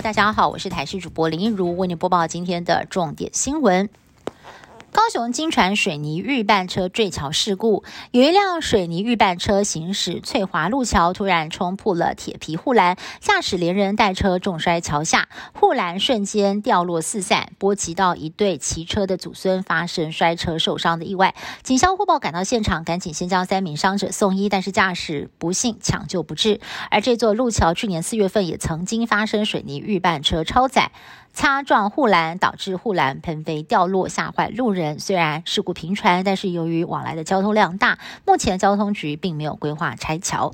大家好，我是台视主播林一如，为您播报今天的重点新闻。高雄金船水泥预拌车坠桥事故，有一辆水泥预拌车行驶翠华路桥，突然冲破了铁皮护栏，驾驶连人带车重摔桥下，护栏瞬间掉落四散，波及到一对骑车的祖孙，发生摔车受伤的意外。警消护报赶到现场，赶紧先将三名伤者送医，但是驾驶不幸抢救不治。而这座路桥去年四月份也曾经发生水泥预拌车超载。擦撞护栏，导致护栏喷飞掉落，吓坏路人。虽然事故频传，但是由于往来的交通量大，目前交通局并没有规划拆桥。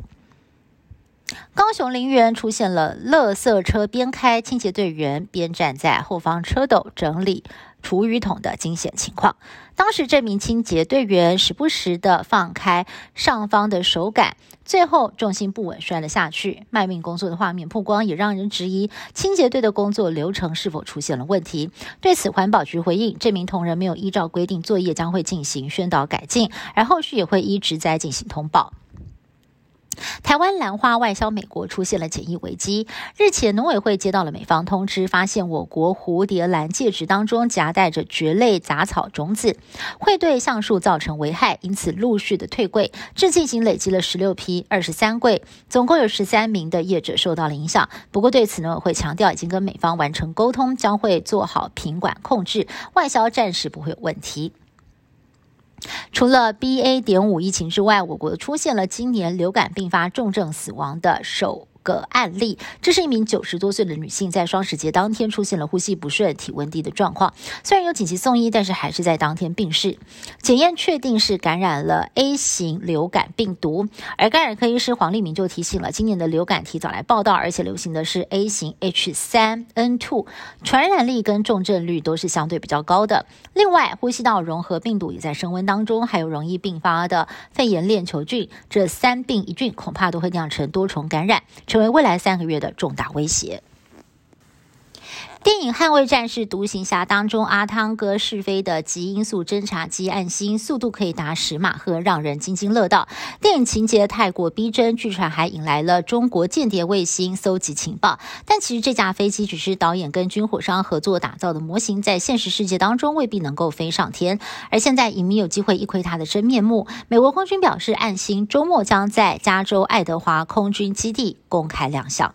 高雄林园出现了垃圾车边开，清洁队员边站在后方车斗整理。厨余桶的惊险情况，当时这名清洁队员时不时的放开上方的手杆，最后重心不稳摔了下去。卖命工作的画面曝光，也让人质疑清洁队的工作流程是否出现了问题。对此，环保局回应，这名同仁没有依照规定作业，将会进行宣导改进，而后续也会依职灾进行通报。台湾兰花外销美国出现了检疫危机。日前，农委会接到了美方通知，发现我国蝴蝶兰戒指当中夹带着蕨类杂草种子，会对橡树造成危害，因此陆续的退柜。至今已经累积了十六批、二十三柜，总共有十三名的业者受到了影响。不过，对此农委会强调，已经跟美方完成沟通，将会做好品管控制，外销暂时不会有问题。除了 BA. 点五疫情之外，我国出现了今年流感并发重症死亡的首。个案例，这是一名九十多岁的女性，在双十节当天出现了呼吸不顺、体温低的状况，虽然有紧急送医，但是还是在当天病逝。检验确定是感染了 A 型流感病毒，而感染科医师黄立明就提醒了，今年的流感提早来报道，而且流行的是 A 型 H 三 N two，传染力跟重症率都是相对比较高的。另外，呼吸道融合病毒也在升温当中，还有容易并发的肺炎链球菌，这三病一菌恐怕都会酿成多重感染。成为未来三个月的重大威胁。电影《捍卫战士：独行侠》当中，阿汤哥试飞的极音速侦察机暗星，速度可以达十马赫，让人津津乐道。电影情节太过逼真，据传还引来了中国间谍卫星搜集情报。但其实这架飞机只是导演跟军火商合作打造的模型，在现实世界当中未必能够飞上天。而现在影迷有机会一窥它的真面目。美国空军表示，暗星周末将在加州爱德华空军基地公开亮相。